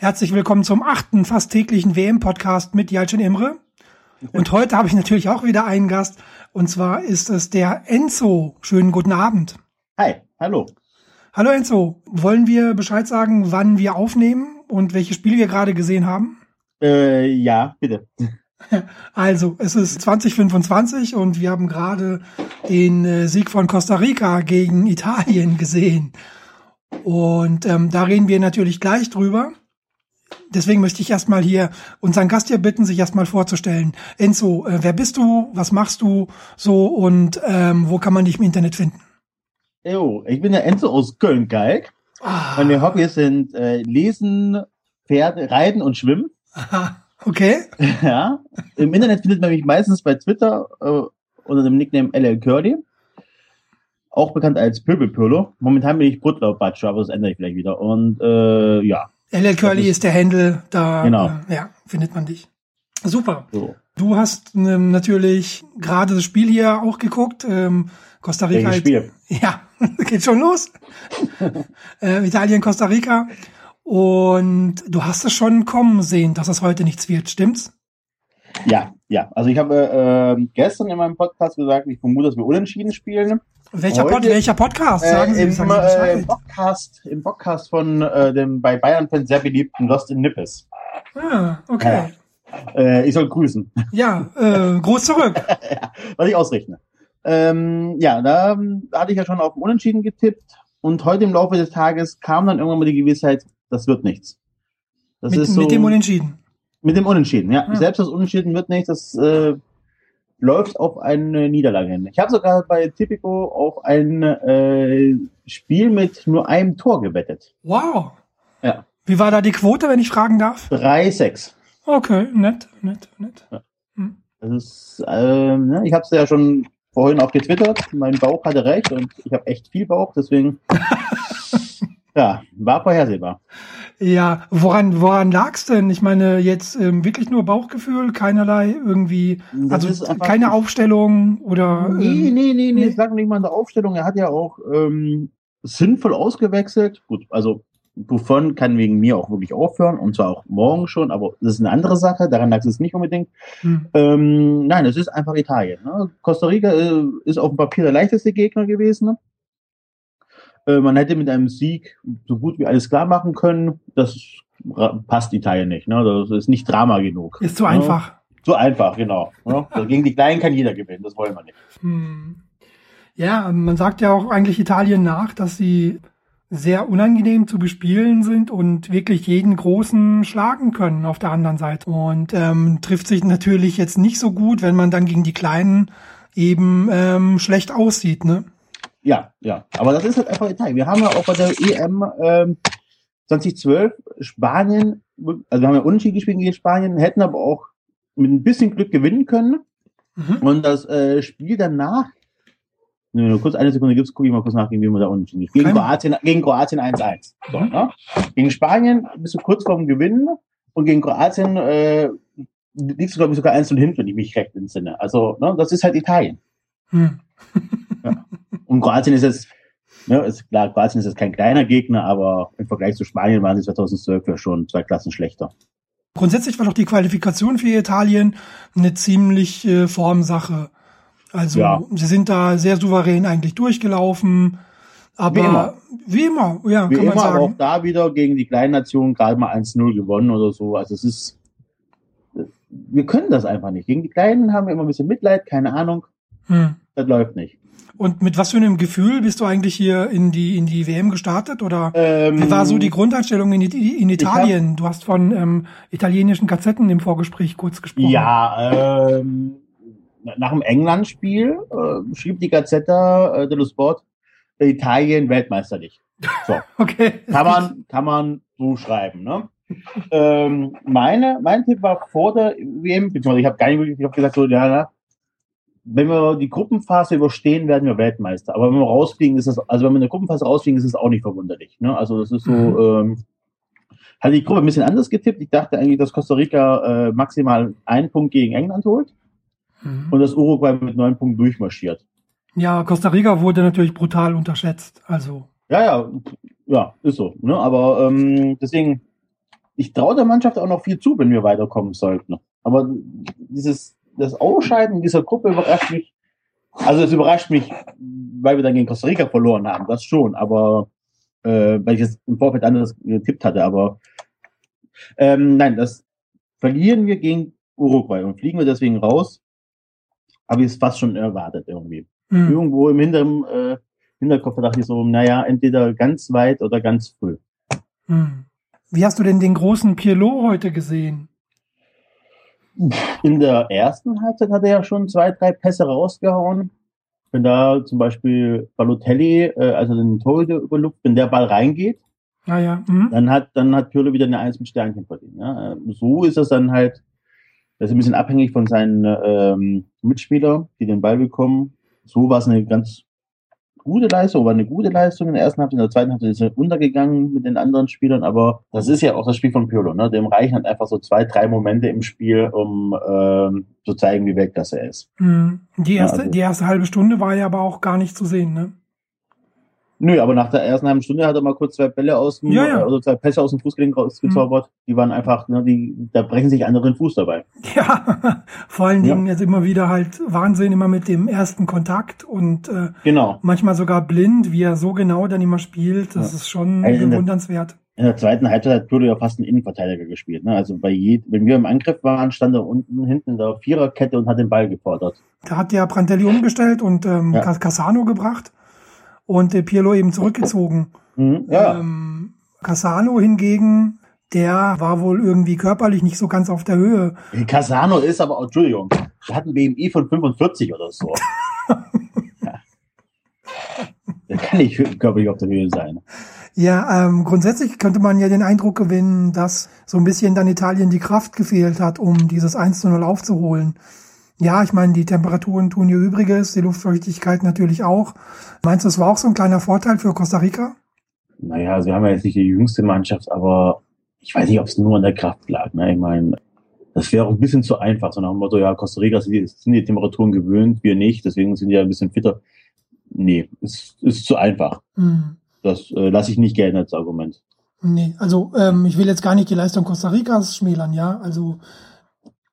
Herzlich willkommen zum achten, fast täglichen WM-Podcast mit Jalcin Imre. Und heute habe ich natürlich auch wieder einen Gast. Und zwar ist es der Enzo. Schönen guten Abend. Hi, hallo. Hallo Enzo. Wollen wir Bescheid sagen, wann wir aufnehmen und welche Spiele wir gerade gesehen haben? Äh, ja, bitte. Also, es ist 2025 und wir haben gerade den äh, Sieg von Costa Rica gegen Italien gesehen. Und ähm, da reden wir natürlich gleich drüber deswegen möchte ich erstmal hier unseren Gast hier bitten, sich erstmal vorzustellen. Enzo, äh, wer bist du? Was machst du so und ähm, wo kann man dich im Internet finden? Jo, ich bin der Enzo aus Köln-Kalk. Ah. Meine Hobbys sind äh, Lesen, Pferde, Reiten und Schwimmen. Aha, okay. Ja. Im Internet findet man mich meistens bei Twitter äh, unter dem Nickname LL Curly. Auch bekannt als Pöbelpölo. Momentan bin ich Butler-Batscher, aber das ändere ich vielleicht wieder. Und äh, ja, LL Curly ist, ist, der Handle, da genau. äh, ja, findet man dich. Super. So. Du hast ähm, natürlich gerade das Spiel hier auch geguckt. Ähm, Costa Rica. Spiel? Ja, geht schon los. äh, Italien, Costa Rica. Und du hast es schon kommen sehen, dass es heute nichts wird, stimmt's? Ja, ja. Also ich habe äh, gestern in meinem Podcast gesagt, ich vermute, dass wir unentschieden spielen. Welcher, Pod, welcher Podcast? Äh, Sagen Sie, im, sagen Sie äh, im Podcast, im Podcast von äh, dem bei Bayern Fans sehr beliebten Lost in Nippes. Ah, okay. Ja. Äh, ich soll grüßen. Ja, äh, groß zurück. ja, was ich ausrechne. Ähm, ja, da, hatte ich ja schon auf Unentschieden getippt und heute im Laufe des Tages kam dann irgendwann mal die Gewissheit, das wird nichts. Das mit, ist so, mit dem Unentschieden. Mit dem Unentschieden, ja. Ah. Selbst das Unentschieden wird nichts. Das äh, läuft auf eine Niederlage hin. Ich habe sogar bei Tipico auf ein äh, Spiel mit nur einem Tor gewettet. Wow. Ja. Wie war da die Quote, wenn ich fragen darf? 3-6. Okay, nett, nett, nett. Ja. Hm. Das ist, ähm, ne, ich habe es ja schon vorhin auch getwittert. Mein Bauch hatte recht und ich habe echt viel Bauch, deswegen ja, war vorhersehbar. Ja, woran, woran lag's denn? Ich meine, jetzt ähm, wirklich nur Bauchgefühl, keinerlei irgendwie, das also keine Aufstellung oder. Nee, ähm, nee, nee, nee, es lag nicht mal in der Aufstellung. Er hat ja auch ähm, sinnvoll ausgewechselt. Gut, also Buffon kann wegen mir auch wirklich aufhören und zwar auch morgen schon, aber das ist eine andere Sache, daran lag es nicht unbedingt. Hm. Ähm, nein, es ist einfach Italien. Ne? Costa Rica äh, ist auf dem Papier der leichteste Gegner gewesen. Ne? Äh, man hätte mit einem Sieg so gut wie alles klar machen können. Das passt Italien nicht. Ne? Das ist nicht Drama genug. Ist zu ne? einfach. Zu einfach, genau. Ne? Gegen die Kleinen kann jeder gewinnen. Das wollen wir nicht. Hm. Ja, man sagt ja auch eigentlich Italien nach, dass sie sehr unangenehm zu bespielen sind und wirklich jeden Großen schlagen können auf der anderen Seite. Und ähm, trifft sich natürlich jetzt nicht so gut, wenn man dann gegen die Kleinen eben ähm, schlecht aussieht, ne? Ja, ja. Aber das ist halt einfach Italien. Wir haben ja auch bei der EM ähm, 2012 Spanien, also wir haben ja unentschieden gespielt gegen Spanien, hätten aber auch mit ein bisschen Glück gewinnen können. Mhm. Und das äh, Spiel danach, nur kurz eine Sekunde gibt's, gucke ich mal kurz nach, gegen wie wir da unentschieden gespielt Gegen Kroatien, gegen Kroatien 1-1. So, mhm. ne? Gegen Spanien bist du kurz vorm Gewinnen und gegen Kroatien äh, liegst du, glaube ich, sogar 1 und hinten, wenn ich mich recht entsinne. Also, ne, das ist halt Italien. Mhm. ja. Und Kroatien ist jetzt, ne, ist klar, Kroatien ist jetzt kein kleiner Gegner, aber im Vergleich zu Spanien waren sie 2012 ja schon zwei Klassen schlechter. Grundsätzlich war doch die Qualifikation für Italien eine ziemlich äh, Formsache. Also ja. sie sind da sehr souverän eigentlich durchgelaufen. Aber wie immer, wie immer ja, wie kann man immer, sagen. aber auch da wieder gegen die kleinen Nationen gerade mal 1-0 gewonnen oder so. Also es ist, wir können das einfach nicht. Gegen die Kleinen haben wir immer ein bisschen Mitleid, keine Ahnung. Hm. Das läuft nicht. Und mit was für einem Gefühl bist du eigentlich hier in die in die WM gestartet oder ähm, wie war so die Grundeinstellung in, in Italien? Hab, du hast von ähm, italienischen Gazetten im Vorgespräch kurz gesprochen. Ja, ähm, nach dem England-Spiel äh, schrieb die Gazzetta äh, dello Sport Italien weltmeisterlich. So. okay. Kann man kann man so schreiben, ne? ähm, meine mein Tipp war vor der WM, beziehungsweise ich habe gar nicht wirklich, ich gesagt so ja wenn wir die Gruppenphase überstehen, werden wir Weltmeister. Aber wenn wir rausfliegen, ist das, also wenn wir in der Gruppenphase rausfliegen, ist es auch nicht verwunderlich. Ne? Also das ist so, mhm. ähm, hatte die Gruppe ein bisschen anders getippt. Ich dachte eigentlich, dass Costa Rica äh, maximal einen Punkt gegen England holt mhm. und dass Uruguay mit neun Punkten durchmarschiert. Ja, Costa Rica wurde natürlich brutal unterschätzt. Also ja, ja, ja, ist so. Ne? Aber ähm, deswegen ich traue der Mannschaft auch noch viel zu, wenn wir weiterkommen sollten. Aber dieses, das Ausscheiden dieser Gruppe überrascht mich. Also es überrascht mich, weil wir dann gegen Costa Rica verloren haben, das schon, aber äh, weil ich es im Vorfeld anders getippt hatte, aber ähm, nein, das verlieren wir gegen Uruguay und fliegen wir deswegen raus, habe ich es fast schon erwartet irgendwie. Mhm. Irgendwo im Hinteren, äh, Hinterkopf dachte ich so, naja, entweder ganz weit oder ganz früh. Mhm. Wie hast du denn den großen Pirlo heute gesehen? In der ersten Halbzeit hat er ja schon zwei, drei Pässe rausgehauen. Wenn da zum Beispiel Balotelli, äh, also den Torhüter überlupft, wenn der Ball reingeht, ah, ja. Mhm. dann hat dann hat Pirlo wieder eine Eins mit Sternchen verdient. Ja. So ist es dann halt, das ist ein bisschen abhängig von seinen ähm, Mitspielern, die den Ball bekommen. So war es eine ganz gute Leistung, war eine gute Leistung in der ersten Halbzeit, in der zweiten Halbzeit ist er untergegangen mit den anderen Spielern, aber das ist ja auch das Spiel von Piolo, ne? Dem reichen halt einfach so zwei, drei Momente im Spiel, um ähm, zu zeigen, wie weg das er ist. Mhm. Die erste, ja, also, die erste halbe Stunde war ja aber auch gar nicht zu sehen, ne? Nö, aber nach der ersten halben Stunde hat er mal kurz zwei Bälle aus dem, ja, ja. also zwei Pässe aus dem Fußgelenk rausgezaubert. Mhm. Die waren einfach, ne, die, da brechen sich andere den Fuß dabei. Ja, vor allen Dingen ja. jetzt immer wieder halt Wahnsinn, immer mit dem ersten Kontakt und äh, genau. manchmal sogar blind, wie er so genau dann immer spielt. Das ist schon also in bewundernswert. Der, in der zweiten Halbzeit hat Pirlo ja fast einen Innenverteidiger gespielt. Ne? Also bei je, wenn wir im Angriff waren, stand er unten hinten in der Viererkette und hat den Ball gefordert. Da hat der Prantelli umgestellt und ähm, ja. Casano gebracht und der Pirlo eben zurückgezogen. Mhm, ja. Ähm, Casano hingegen, der war wohl irgendwie körperlich nicht so ganz auf der Höhe. Casano ist aber, Entschuldigung, der hat ein BMI von 45 oder so. ja. Der kann nicht körperlich auf der Höhe sein. Ja, ähm, grundsätzlich könnte man ja den Eindruck gewinnen, dass so ein bisschen dann Italien die Kraft gefehlt hat, um dieses 1 zu 0 aufzuholen. Ja, ich meine, die Temperaturen tun ihr Übriges, die Luftfeuchtigkeit natürlich auch. Meinst du, es war auch so ein kleiner Vorteil für Costa Rica? Naja, sie haben ja jetzt nicht die jüngste Mannschaft, aber ich weiß nicht, ob es nur an der Kraft lag. Ne? Ich meine, das wäre auch ein bisschen zu einfach, so nach dem Motto, ja, Costa Rica sind die, sind die Temperaturen gewöhnt, wir nicht, deswegen sind die ja ein bisschen fitter. Nee, es ist zu einfach. Mhm. Das äh, lasse ich nicht gelten als Argument. Nee, also ähm, ich will jetzt gar nicht die Leistung Costa Ricas schmälern, ja. Also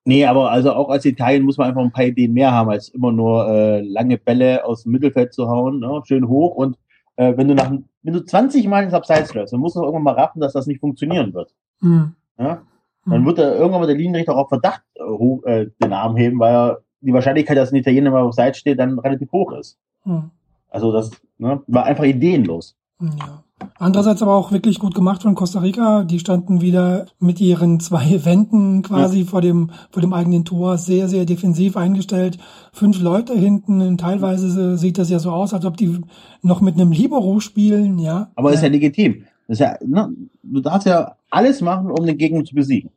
Nee, aber also auch als Italien muss man einfach ein paar Ideen mehr haben, als immer nur äh, lange Bälle aus dem Mittelfeld zu hauen, ne? schön hoch. Und äh, wenn du nach wenn du 20 Mal ins Abseits läufst, dann musst du irgendwann mal raffen, dass das nicht funktionieren wird. Mhm. Ja? Dann hm. wird er irgendwann mal der Linienrichter auch Verdacht äh, hoch, äh, den Arm heben, weil die Wahrscheinlichkeit, dass ein Italiener mal auf Seite steht, dann relativ hoch ist. Mhm. Also das ne, war einfach ideenlos. Ja. Andererseits aber auch wirklich gut gemacht von Costa Rica. Die standen wieder mit ihren zwei Wänden quasi ja. vor dem, vor dem eigenen Tor sehr, sehr defensiv eingestellt. Fünf Leute hinten. Teilweise sieht das ja so aus, als ob die noch mit einem Libero spielen, ja. Aber ist ja legitim. Das ist ja, ne, du darfst ja alles machen, um den Gegner zu besiegen.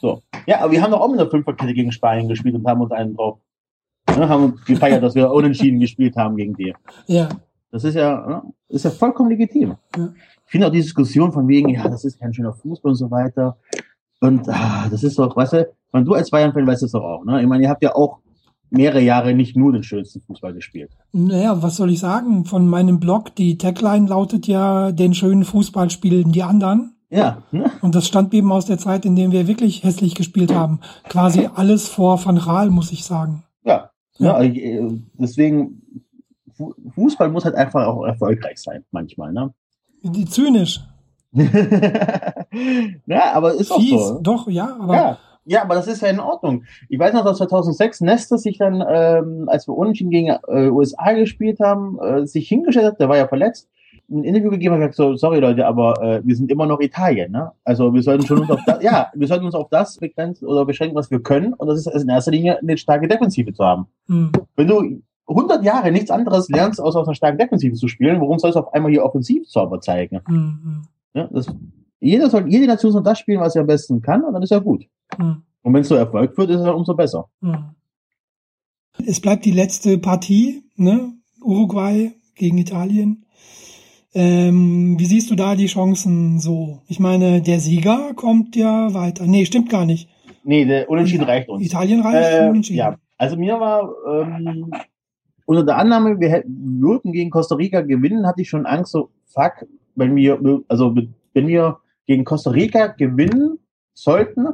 So. Ja, aber wir haben doch auch mit der Fünferkette gegen Spanien gespielt und haben uns einen drauf, ne, haben gefeiert, dass wir unentschieden gespielt haben gegen die. Ja. Das ist ja, ne, ist ja vollkommen legitim. Ja. Ich finde auch die Diskussion von wegen, ja, das ist kein schöner Fußball und so weiter. Und ah, das ist doch, weißt du, wenn du als Bayern-Fan weißt es doch auch, ne? Ich meine, ihr habt ja auch mehrere Jahre nicht nur den schönsten Fußball gespielt. Naja, was soll ich sagen? Von meinem Blog, die Tagline lautet ja, den schönen Fußball spielen die anderen. Ja. Ne? Und das stammt eben aus der Zeit, in der wir wirklich hässlich gespielt haben. Quasi alles vor Van Raal, muss ich sagen. Ja. ja. ja äh, deswegen Fußball muss halt einfach auch erfolgreich sein, manchmal, ne? Die zynisch. ja, aber ist Fies, auch so. Doch, ja, aber. Ja. Ja, aber das ist ja in Ordnung. Ich weiß noch, dass 2006 Nestor sich dann, ähm, als wir unentschieden gegen äh, USA gespielt haben, äh, sich hingestellt hat, der war ja verletzt, ein Interview gegeben hat, gesagt so, sorry Leute, aber äh, wir sind immer noch Italien, ne? Also wir sollten schon uns auf das, ja, wir sollten uns auf das begrenzen oder beschränken, was wir können, und das ist in erster Linie eine starke Defensive zu haben. Hm. Wenn du 100 Jahre nichts anderes lernst, außer aus einer starken Defensive zu spielen, warum soll es auf einmal hier Offensivzauber zeigen? Mhm. Ja, das, jeder soll, jede Nation soll das spielen, was sie am besten kann, und dann ist er gut. Mhm. Und wenn es so Erfolg wird, ist er umso besser. Mhm. Es bleibt die letzte Partie, ne? Uruguay gegen Italien. Ähm, wie siehst du da die Chancen so? Ich meine, der Sieger kommt ja weiter. Nee, stimmt gar nicht. Nee, der Unentschieden reicht uns. Italien reicht äh, Unentschieden. Ja, also mir war ähm, unter der Annahme, wir hätten, würden gegen Costa Rica gewinnen, hatte ich schon Angst, so, fuck, wenn wir, also, wenn wir gegen Costa Rica gewinnen, sollten,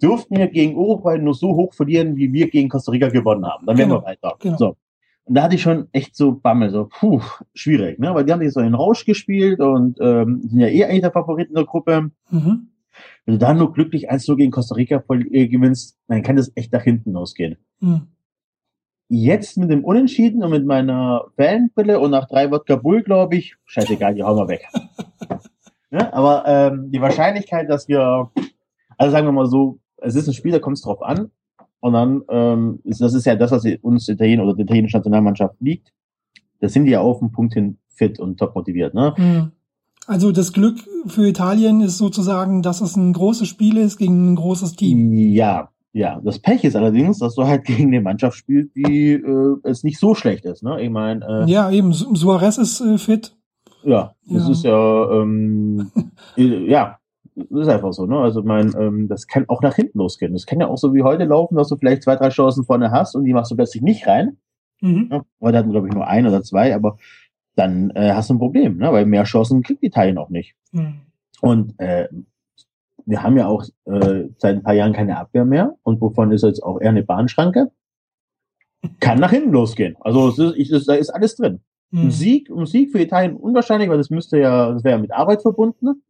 dürften wir gegen Uruguay nur so hoch verlieren, wie wir gegen Costa Rica gewonnen haben. Dann wären Genau, wir weiter. genau. So. Und da hatte ich schon echt so Bammel, so, puh, schwierig, ne? Weil die haben jetzt so einen Rausch gespielt und ähm, sind ja eh eigentlich der Favorit in der Gruppe. Mhm. Wenn du da nur glücklich 1 gegen Costa Rica äh, gewinnst, dann kann das echt nach hinten losgehen. Mhm. Jetzt mit dem Unentschieden und mit meiner Fanbrille und nach drei Wodka Bull, glaube ich, scheißegal, die hauen wir weg. ja, aber ähm, die Wahrscheinlichkeit, dass wir, also sagen wir mal so, es ist ein Spiel, da kommt es drauf an. Und dann, ähm, ist, das ist ja das, was uns Italien oder die italienische Nationalmannschaft liegt. Da sind die ja auf den Punkt hin fit und top motiviert. Ne? Mhm. Also das Glück für Italien ist sozusagen, dass es ein großes Spiel ist gegen ein großes Team. Ja, ja. Das Pech ist allerdings, dass du halt gegen eine Mannschaft spielst, die äh, es nicht so schlecht ist. Ne? Ich meine, äh, Ja, eben. Su- Suarez ist äh, fit. Ja, das Ja. ist ja, ähm, äh, ja, das ist einfach so, ne? Also mein, ähm, das kann auch nach hinten losgehen. Das kann ja auch so wie heute laufen, dass du vielleicht zwei, drei Chancen vorne hast und die machst du plötzlich nicht rein. Mhm. Ne? Heute hatten wir, glaube ich, nur ein oder zwei, aber dann äh, hast du ein Problem, ne? Weil mehr Chancen kriegt Italien auch nicht. Mhm. Und äh, wir haben ja auch äh, seit ein paar Jahren keine Abwehr mehr und wovon ist jetzt auch eher eine Bahnschranke. Kann nach hinten losgehen. Also es ist, ich, es, da ist alles drin. Ein Mhm. Sieg, ein Sieg für Italien unwahrscheinlich, weil das müsste ja, das wäre ja mit Arbeit verbunden.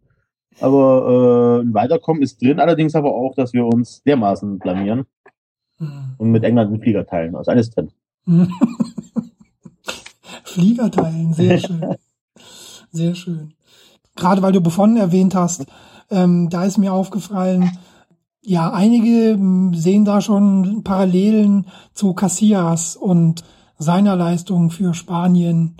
Aber äh, ein Weiterkommen ist drin, allerdings aber auch, dass wir uns dermaßen blamieren Mhm. und mit England einen Flieger teilen. Also alles drin. Flieger teilen, sehr schön. Sehr schön. Gerade weil du Buffon erwähnt hast, ähm, da ist mir aufgefallen, ja, einige m, sehen da schon Parallelen zu Casillas und seiner Leistung für Spanien.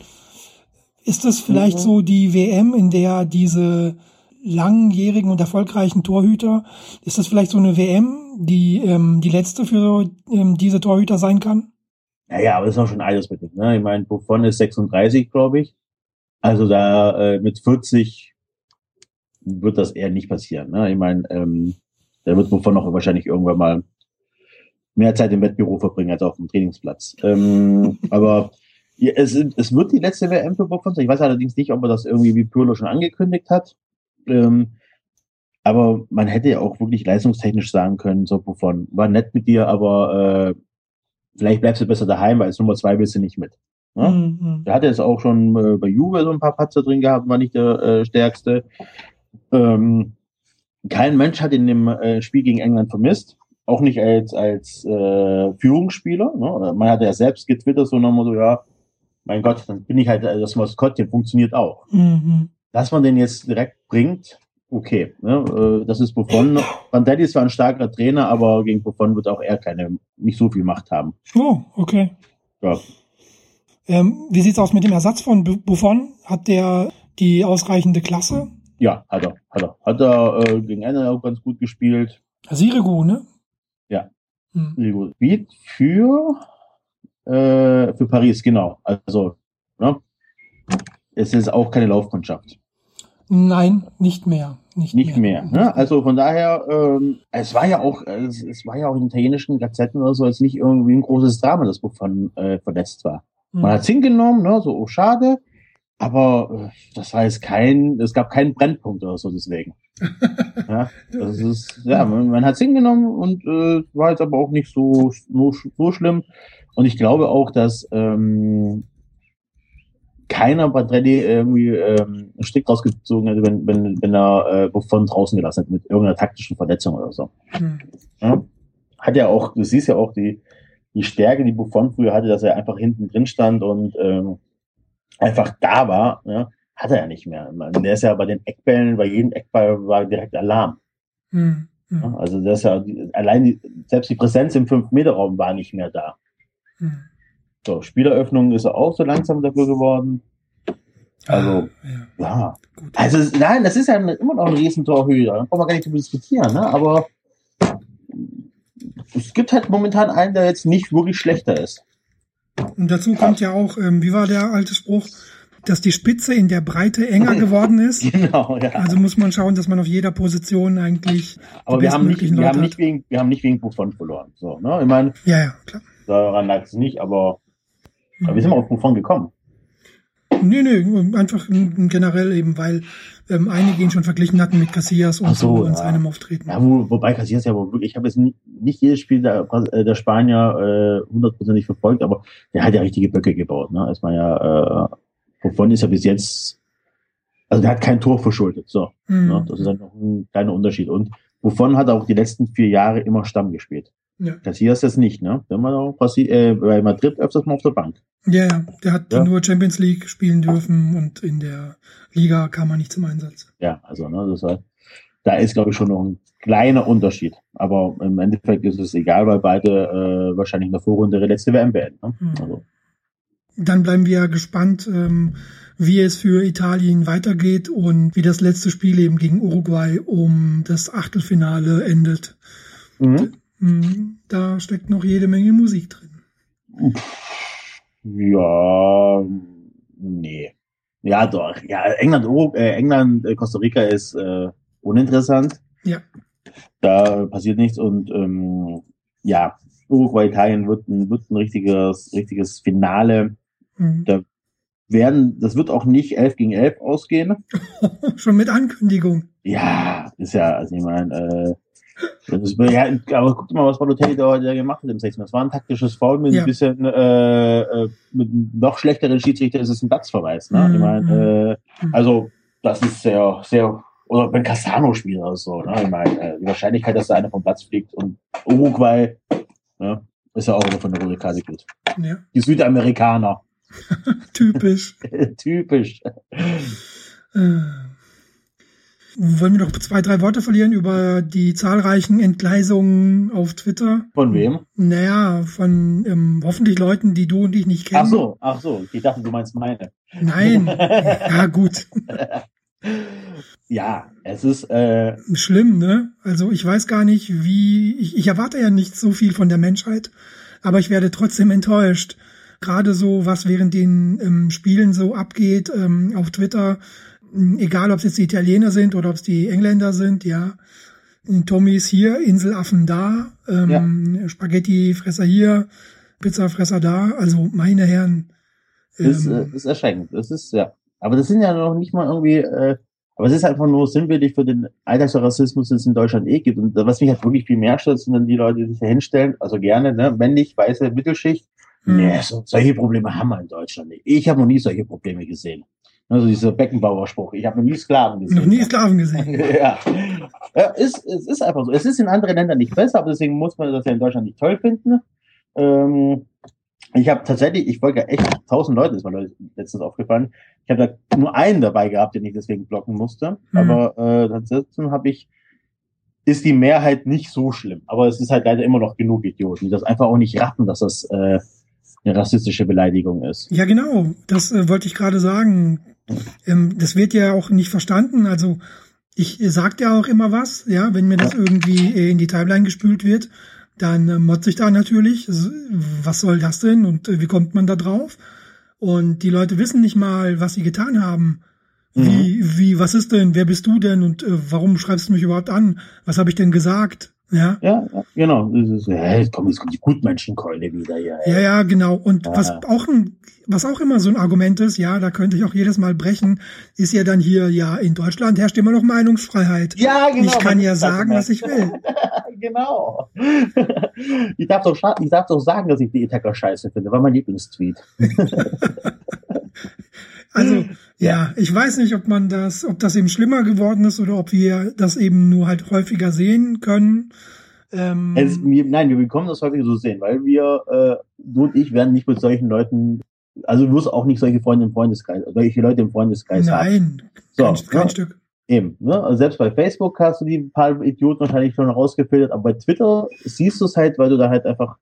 Ist das vielleicht Mhm. so die WM, in der diese langjährigen und erfolgreichen Torhüter, ist das vielleicht so eine WM, die ähm, die letzte für ähm, diese Torhüter sein kann? Naja, aber das ist auch schon alles mit. Ne? Ich meine, Buffon ist 36, glaube ich. Also da äh, mit 40 wird das eher nicht passieren. Ne? Ich meine, ähm, da wird Buffon noch wahrscheinlich irgendwann mal mehr Zeit im Wettbüro verbringen als auf dem Trainingsplatz. Ähm, aber ja, es, es wird die letzte WM für Buffon sein. Ich weiß allerdings nicht, ob er das irgendwie wie Pirlo schon angekündigt hat. Ähm, aber man hätte ja auch wirklich leistungstechnisch sagen können, so Buffon, war nett mit dir, aber äh, vielleicht bleibst du besser daheim, weil als Nummer zwei willst du nicht mit. Ja? Mhm. Der hatte jetzt auch schon äh, bei Juve so ein paar Patzer drin gehabt, war nicht der äh, stärkste. Ähm, kein Mensch hat in dem äh, Spiel gegen England vermisst. Auch nicht als, als äh, Führungsspieler. Ne? Man hat ja selbst getwittert, so nochmal so, ja, mein Gott, dann bin ich halt äh, das Maskottchen, funktioniert auch. Mhm. Dass man den jetzt direkt bringt, okay. Ne? Äh, das ist Buffon. Vandelli ist zwar ein starker Trainer, aber gegen Buffon wird auch er keine, nicht so viel Macht haben. Oh, okay. Ja. Ähm, wie sieht's aus mit dem Ersatz von Bu- Buffon? Hat der die ausreichende Klasse? Ja, hat er, hat er. Hat er äh, gegen England auch ganz gut gespielt. Sirigu, ne? Ja. Hm. Speed für, äh, für Paris, genau. Also, ne? es ist auch keine Laufkundschaft. Nein, nicht mehr. Nicht, Nicht mehr. Ne? Also von daher, ähm, es war ja auch, es, es war ja auch in italienischen Gazetten oder so jetzt nicht irgendwie ein großes Drama, dass Buffon äh, verletzt war. Hm. Man hat es hingenommen, ne? so, oh, schade. Aber äh, das war jetzt kein, es gab keinen Brennpunkt oder so deswegen. ja, das ist, ja, man, man hat es hingenommen und äh, war jetzt aber auch nicht so, so, so schlimm. Und ich glaube auch, dass ähm, keiner Badrelli irgendwie ähm, einen Strick rausgezogen hätte, wenn, wenn, wenn er äh, Buffon draußen gelassen hätte mit irgendeiner taktischen Verletzung oder so. Hm. Ja? Hat ja auch, du siehst ja auch die, die Stärke, die Buffon früher hatte, dass er einfach hinten drin stand und ähm, einfach da war, ja? hat er ja nicht mehr. Der ist ja bei den Eckbällen, bei jedem Eckball war direkt Alarm. Hm. Hm. Ja? Also das ist ja allein die, selbst die Präsenz im 5-Meter-Raum war nicht mehr da. Hm. So, Spieleröffnung ist er auch so langsam dafür geworden. Also, ja, ja. gut. Also, nein, das ist ja immer noch ein Riesentorhüter. Da brauchen wir gar nicht drüber diskutieren, ne? Aber es gibt halt momentan einen, der jetzt nicht wirklich schlechter ist. Und dazu kommt ja auch, ähm, wie war der alte Spruch, dass die Spitze in der Breite enger geworden ist. Genau, ja. Also muss man schauen, dass man auf jeder Position eigentlich Aber wir haben, nicht, wir, haben nicht hat. wegen, wir haben nicht wegen Buffon verloren. So, ne? Ich meine, Ja, ja, klar. daran lag es nicht, aber, aber wir sind mal auf Buffon gekommen. Nee, nee, einfach generell eben, weil ähm, einige ihn schon verglichen hatten mit Casillas und so, so und ja. seinem Auftreten. Ja, wo, wobei Casillas ja wohl wirklich, ich habe jetzt nicht, nicht jedes Spiel der, äh, der Spanier äh, hundertprozentig verfolgt, aber der hat ja richtige Böcke gebaut. Ne? Ist man ja, äh, wovon ist er bis jetzt, also der hat kein Tor verschuldet. So, Mhm. ne? das ist dann noch ein kleiner Unterschied. Und wovon hat er auch die letzten vier Jahre immer Stamm gespielt. Ja. Casillas jetzt nicht, ne? Der war auch äh, bei Madrid öfters mal auf der Bank. Ja, ja, der hat Ja. nur Champions League spielen dürfen und in der Liga kam er nicht zum Einsatz. Ja, also, ne, das war, da ist, glaube ich, schon noch ein kleiner Unterschied. Aber im Endeffekt ist es egal, weil beide äh, wahrscheinlich in der Vorrunde ihre letzte WM beenden. Ne? Mhm. Also, Dann bleiben wir gespannt, ähm, wie es für Italien weitergeht und wie das letzte Spiel eben gegen Uruguay um das Achtelfinale endet. mhm. Mhm, Da steckt noch jede Menge Musik drin. Ja, nee. Ja, doch. Ja, England, äh, England, äh, Costa Rica ist äh, uninteressant. Ja. Da passiert nichts und ähm, ja, Uruguay, Italien wird ein, wird ein richtiges, richtiges Finale. Mhm. Da werden, das wird auch nicht 11 gegen 11 ausgehen. Schon mit Ankündigung. Ja, ist ja, also ich meine, äh, das ja, aber guck mal, was Balotelli da heute gemacht hat im 16. Das war ein taktisches Foul mit Ja. ein bisschen, äh, äh, mit einem noch schlechteren Schiedsrichter ist es ein Platzverweis, ne? Mhm. Ich meine, äh, Mhm. also, das ist sehr, sehr, oder wenn Cassano spielt oder so, ne? Ich meine, äh, die Wahrscheinlichkeit, dass da einer vom Platz fliegt und Uruguay, ne? Ist ja auch immer von der rote Karte gut. Ja, Die Südamerikaner. typisch. Typisch. Wollen wir noch zwei, drei Worte verlieren über die zahlreichen Entgleisungen auf Twitter? Von wem? Naja, von ähm, hoffentlich Leuten, die du und ich nicht kennen. Ach so, ach so. Ich dachte, du meinst meine. Nein. Ja, gut. Ja, es ist, äh, Schlimm, ne? Also ich weiß gar nicht, wie. Ich, ich erwarte ja nicht so viel von der Menschheit, aber ich werde trotzdem enttäuscht. Gerade so, was während den ähm, Spielen so abgeht ähm, auf Twitter, egal ob es jetzt die Italiener sind oder ob es die Engländer sind, ja. Tommy ist hier, Inselaffen da, ähm, Spaghetti-Fresser hier, Pizza-Fresser da. Also meine Herren. ist, ähm, äh, ist erschreckend. Das ist, ja. Aber das sind ja noch nicht mal irgendwie, äh, aber es ist einfach nur sinnbildlich für den Alltagsrassismus, den es in Deutschland eh gibt. Und was mich halt wirklich viel mehr stört, sind dann die Leute, die sich da hinstellen, also gerne, ne, männlich, weiße Mittelschicht. hm. Nee, so, solche Probleme haben wir in Deutschland nicht. Ich habe noch nie solche Probleme gesehen. Also dieser Beckenbauer-Spruch, ich habe noch nie Sklaven gesehen. Noch nie Sklaven gesehen. ja. ja ist, es ist einfach so. Es ist in anderen Ländern nicht besser, aber deswegen muss man das ja in Deutschland nicht toll finden. Ähm, ich habe tatsächlich, ich folge ja echt tausend Leute, ist mir letztens aufgefallen. Ich habe da nur einen dabei gehabt, den ich deswegen blocken musste. Mhm. Aber äh, ansonsten habe ich, ist die Mehrheit nicht so schlimm. Aber es ist halt leider immer noch genug Idioten, die das einfach auch nicht raffen, dass das äh, eine rassistische Beleidigung ist. Ja, genau. Das äh, wollte ich gerade sagen. Ähm, das wird ja auch nicht verstanden. Also ich äh, sag ja auch immer was, ja, wenn mir das irgendwie äh, in die Timeline gespült wird, dann äh, motze ich da natürlich. S- Was soll das denn und äh, wie kommt man da drauf? Und die Leute wissen nicht mal, was sie getan haben. Wie, wie, was ist denn? Wer bist du denn? Und äh, warum schreibst du mich überhaupt an? Was habe ich denn gesagt? Ja. Ja, ja genau. Ja, jetzt kommt, jetzt kommt die Gutmenschenkeule wieder hier. Ja, ja, genau. Und Ja. was auch ein, was auch immer so ein Argument ist, ja, da könnte ich auch jedes Mal brechen, ist ja dann hier, ja, in Deutschland herrscht immer noch Meinungsfreiheit. Ja, genau. Ich kann ja sagen, was ich will. genau. ich, darf doch, ich darf doch sagen, dass ich die Attacker scheiße finde. War mein Lieblingstweet. Also, ja, ich weiß nicht, ob man das, ob das eben schlimmer geworden ist oder ob wir das eben nur halt häufiger sehen können. Ähm, Es, wir, nein, wir bekommen das häufig so sehen, weil wir, äh, du und ich werden nicht mit solchen Leuten, also du wirst auch nicht solche Freunde im Freundeskreis, solche Leute im Freundeskreis haben. nein, So, kein, kein ja. Stück. Eben, ne? Also selbst bei Facebook hast du die paar Idioten wahrscheinlich schon rausgefiltert, aber bei Twitter siehst du es halt, weil du da halt einfach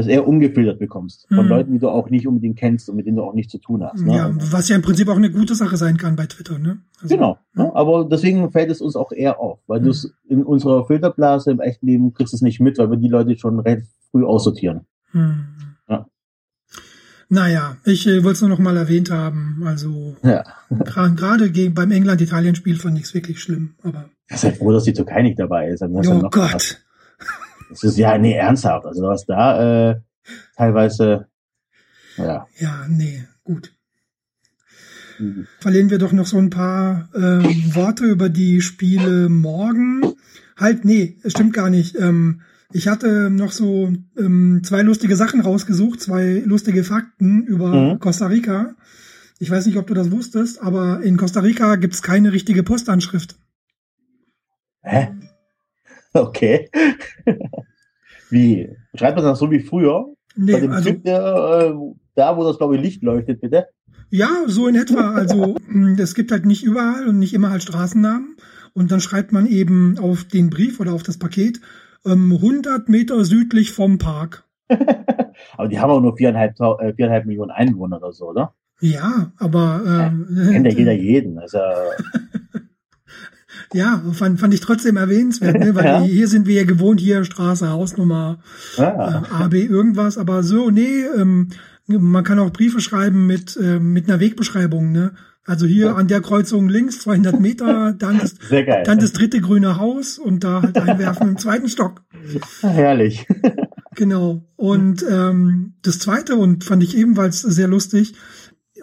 das eher ungefiltert bekommst. Von Mhm. Leuten, die du auch nicht unbedingt kennst und mit denen du auch nichts zu tun hast. Ne? Ja, was ja im Prinzip auch eine gute Sache sein kann bei Twitter, ne? Also, Genau. Ja. Ne? Aber deswegen fällt es uns auch eher auf, weil Mhm. du es in unserer Filterblase im echten Leben kriegst es nicht mit, weil wir die Leute schon recht früh aussortieren. Hm. Ja. Naja, ich äh, wollte es nur noch mal erwähnt haben. Also Ja. gerade beim England-Italien-Spiel fand ich es wirklich schlimm. Aber Ich bin froh, dass die Türkei nicht dabei ist. Oh Gott, Das ist ja, nee, ernsthaft. Also was da äh, teilweise, ja. ja, nee, gut. mhm. verlieren wir doch noch so ein paar äh, Worte über die Spiele morgen. Halt, nee, es stimmt gar nicht. Ähm, ich hatte noch so ähm, zwei lustige Sachen rausgesucht, zwei lustige Fakten über mhm. Costa Rica. Ich weiß nicht, ob du das wusstest, aber in Costa Rica gibt es keine richtige Postanschrift. Hä? Okay. wie? Schreibt man das so wie früher? Nee, Bei dem also, typ, der, äh, da, wo das, glaube ich, Licht leuchtet, bitte? Ja, so in etwa. Also hm, es gibt halt nicht überall und nicht immer halt Straßennamen. Und dann schreibt man eben auf den Brief oder auf das Paket ähm, 100 Meter südlich vom Park. aber die haben auch nur viereinhalb, äh, viereinhalb Millionen Einwohner oder so, oder? Ja, aber ähm, ja, kennt ja jeder jeden. Also, ja, fand, fand ich trotzdem erwähnenswert, ne? weil ja. hier sind wir ja gewohnt, hier Straße, Hausnummer, ah. äh, AB irgendwas, aber so, nee, ähm, man kann auch Briefe schreiben mit, äh, mit einer Wegbeschreibung, ne? Also hier ja. an der Kreuzung links 200 Meter, dann das, dann das dritte grüne Haus und da halt einwerfen im zweiten Stock. Herrlich. Genau. Und ähm, das zweite und fand ich ebenfalls sehr lustig,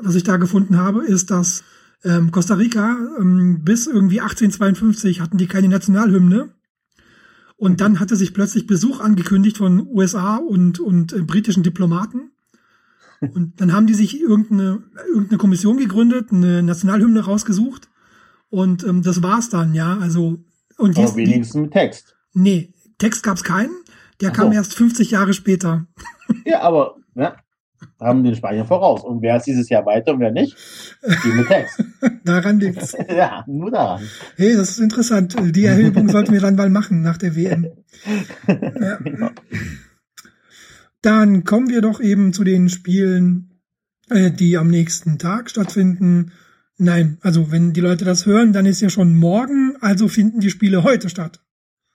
was ich da gefunden habe, ist, dass ähm, Costa Rica ähm, bis irgendwie 1852 hatten die keine Nationalhymne. Und dann hatte sich plötzlich Besuch angekündigt von USA und, und äh, britischen Diplomaten. Und dann haben die sich irgendeine, irgendeine Kommission gegründet, eine Nationalhymne rausgesucht. Und ähm, das war's dann, ja. Also und jetzt, wenigstens mit Text. Nee, Text gab's keinen. Der Ach kam so. erst 50 Jahre später. Ja, aber ne, haben den Spanier voraus. Und wer ist dieses Jahr weiter und wer nicht? Die mit Text. daran liegt's. ja, nur daran. Hey, das ist interessant. Die Erhebung sollten wir dann mal machen nach der WM. Ja. Genau. Dann kommen wir doch eben zu den Spielen, äh, die am nächsten Tag stattfinden. Nein, also wenn die Leute das hören, dann ist ja schon morgen, also finden die Spiele heute statt.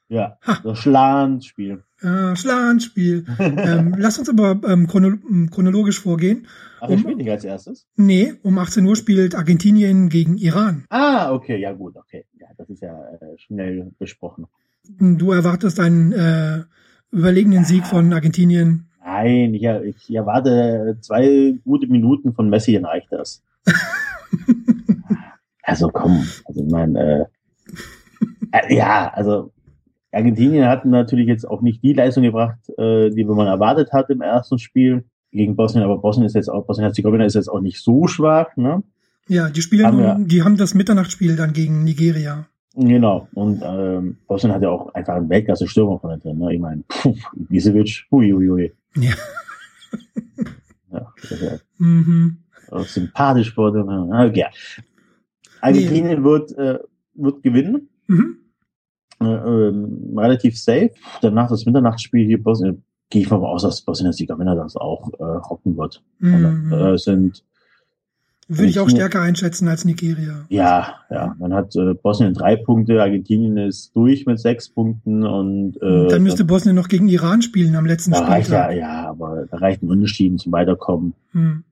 Ja, ha. das Schlanspiel. Ja, Schlanspiel. ähm, lass uns aber ähm, chrono chronologisch vorgehen. Ach, um, spielt nicht als erstes? Nee, um 18 Uhr spielt Argentinien gegen Iran. Ah, okay, ja gut, okay. Ja, das ist ja äh, schnell besprochen. Du erwartest einen äh, überlegenen Sieg von Argentinien. Nein, ich, ich erwarte zwei gute Minuten von Messi, dann reicht das. also komm, also ich meine, äh, äh, ja, also Argentinien hat natürlich jetzt auch nicht die Leistung gebracht, äh, die man erwartet hat im ersten Spiel gegen Bosnien, aber Bosnien ist jetzt auch, Bosnien-Herzegowina ist jetzt auch nicht so schwach, ne? Ja, die spielen, haben ja, die haben das Mitternachtsspiel dann gegen Nigeria. Genau. Und ähm, Bosnien hat ja auch einfach einen Weltklasse-Stürmer von drin. Ne? Ich meine, Ibisevic, hui, hui, hui. Ja. ja, ja mhm. auch sympathisch wurde. Okay. Argentinien nee. wird, äh, wird gewinnen. Mhm. Äh, ähm, relativ safe. Danach das Mitternachtsspiel hier Bosnien, gehe ich mal aus, dass Bosnien-Herzegowina das auch äh, rocken wird. Mhm. Und, äh, sind würde ich auch stärker einschätzen als Nigeria. Ja, ja. Man hat äh, Bosnien drei Punkte, Argentinien ist durch mit sechs Punkten und äh, dann müsste Bosnien noch gegen Iran spielen am letzten da. Reicht ja, ja, aber da reicht ein Unentschieden zum Weiterkommen. Hm.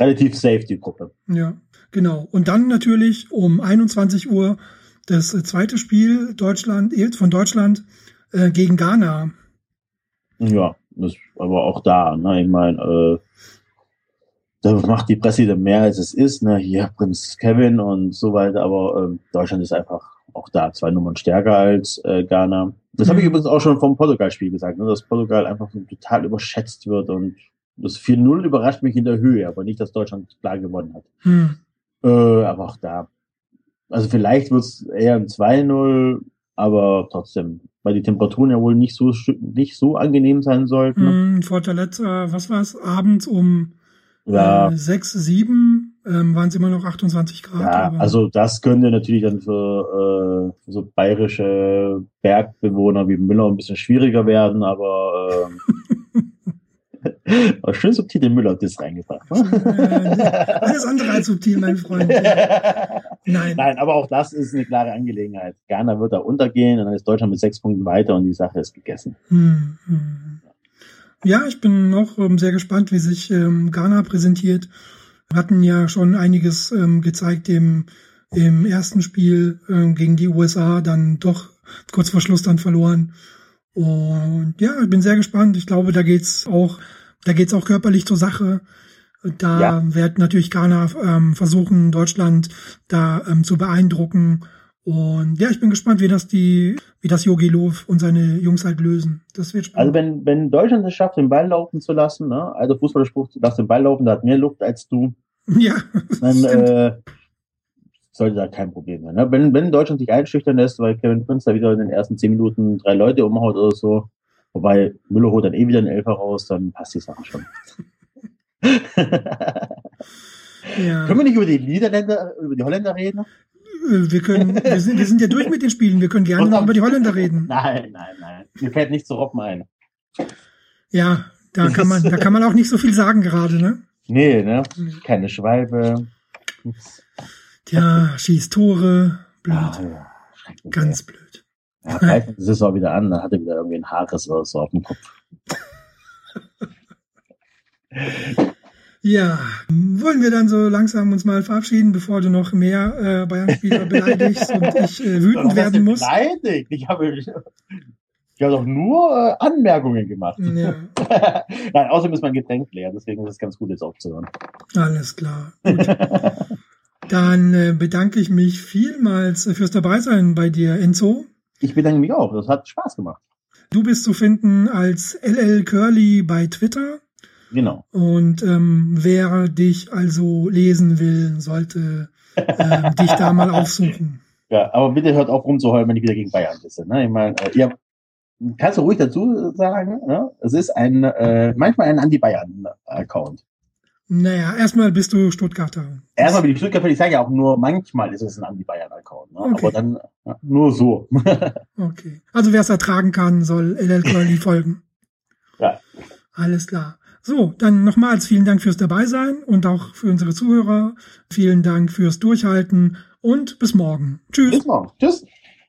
Relativ safe die Gruppe. Ja, genau. Und dann natürlich um 21 Uhr das zweite Spiel Deutschland von Deutschland äh, gegen Ghana. Ja, das aber auch da. Ne? Ich meine, äh, da macht die Presse dann mehr als es ist, ne, hier Prinz Kevin und so weiter, aber ähm, Deutschland ist einfach auch da zwei Nummern stärker als äh, Ghana. Das mhm. habe ich übrigens auch schon vom Portugal-Spiel gesagt, ne, dass Portugal einfach total überschätzt wird und das 4-0 überrascht mich in der Höhe, aber nicht, dass Deutschland klar gewonnen hat. Mhm. Äh, aber auch da, also vielleicht wird es eher ein 2-0, aber trotzdem, weil die Temperaturen ja wohl nicht so nicht so angenehm sein sollten. Mhm, Fortaleza, was war es, abends um ja. Äh, 6, 7 ähm, waren es immer noch 28 Grad. Ja, also das könnte natürlich dann für, äh, für so bayerische Bergbewohner wie Müller ein bisschen schwieriger werden, aber äh, aber schön subtil den Müller das reingebracht. Ne? Äh, alles andere als subtil, mein Freund. Nein. Nein, aber auch das ist eine klare Angelegenheit. Ghana wird da untergehen und dann ist Deutschland mit sechs Punkten weiter und die Sache ist gegessen. Hm, hm. Ja, ich bin noch ähm, sehr gespannt, wie sich ähm, Ghana präsentiert. Wir hatten ja schon einiges ähm, gezeigt im, im ersten Spiel gegen die USA, dann doch kurz vor Schluss dann verloren. Und ja, ich bin sehr gespannt. Ich glaube, da geht's auch, da geht's auch körperlich zur Sache. Da ja. wird natürlich Ghana ähm, versuchen, Deutschland da ähm, zu beeindrucken. Und ja, ich bin gespannt, wie das die, wie das Yogi Löw und seine Jungs halt lösen. Das wird spannend. Also wenn, wenn Deutschland es schafft, den Ball laufen zu lassen, ne? also Fußballspruch, lass den Ball laufen, da hat mehr Luft als du. Ja. Dann äh, sollte da kein Problem sein. Ne? Wenn, wenn Deutschland sich einschüchtern lässt, weil Kevin Prince da wieder in den ersten zehn Minuten drei Leute umhaut oder so, wobei Müller holt dann eh wieder einen Elfer raus, dann passt die Sache schon. ja. Können wir nicht über die Niederländer, über die Holländer reden? Wir können, wir sind, wir sind ja durch mit den Spielen. Wir können gerne noch über die Holländer reden. Nein, nein, nein. Mir fällt nicht zu Robben ein. Ja, da kann man, da kann man auch nicht so viel sagen gerade, ne? Nee, ne? Keine Schwalbe. Tja, schießt Tore. Blöd. Ah, ja. Ganz blöd. Ja, greift die Saison wieder an, dann hat er wieder irgendwie ein Haares oder so auf dem Kopf. Ja, wollen wir dann so langsam uns mal verabschieden, bevor du noch mehr äh, Bayern-Spieler beleidigst und ich äh, wütend werden muss? Beleidigt? Ich habe, ich habe doch nur äh, Anmerkungen gemacht. Ja. Nein, außerdem ist mein Getränk leer, deswegen ist es ganz gut, jetzt aufzuhören. Alles klar. Gut. Dann äh, bedanke ich mich vielmals fürs Dabeisein bei dir, Enzo. Ich bedanke mich auch. Das hat Spaß gemacht. Du bist zu finden als LL Curly bei Twitter. Genau. Und ähm, wer dich also lesen will, sollte äh, dich da mal aufsuchen. Ja, aber bitte hört auf rumzuheulen, wenn ich wieder gegen Bayern bist. Ne? Ich meine, äh, ihr kannst du ruhig dazu sagen, ne? es ist ein äh, manchmal ein Anti-Bayern-Account. Naja, erstmal bist du Stuttgarter. Erstmal bin ich Stuttgarter, ich sage ja auch nur, manchmal ist es ein Anti-Bayern-Account. Ne? Okay. Aber dann ja, nur so. okay. Also wer es ertragen kann, soll LL Curly folgen. Ja. Alles klar. So, dann nochmals vielen Dank fürs Dabeisein und auch für unsere Zuhörer. Vielen Dank fürs Durchhalten und bis morgen. Tschüss. Bis morgen. Tschüss.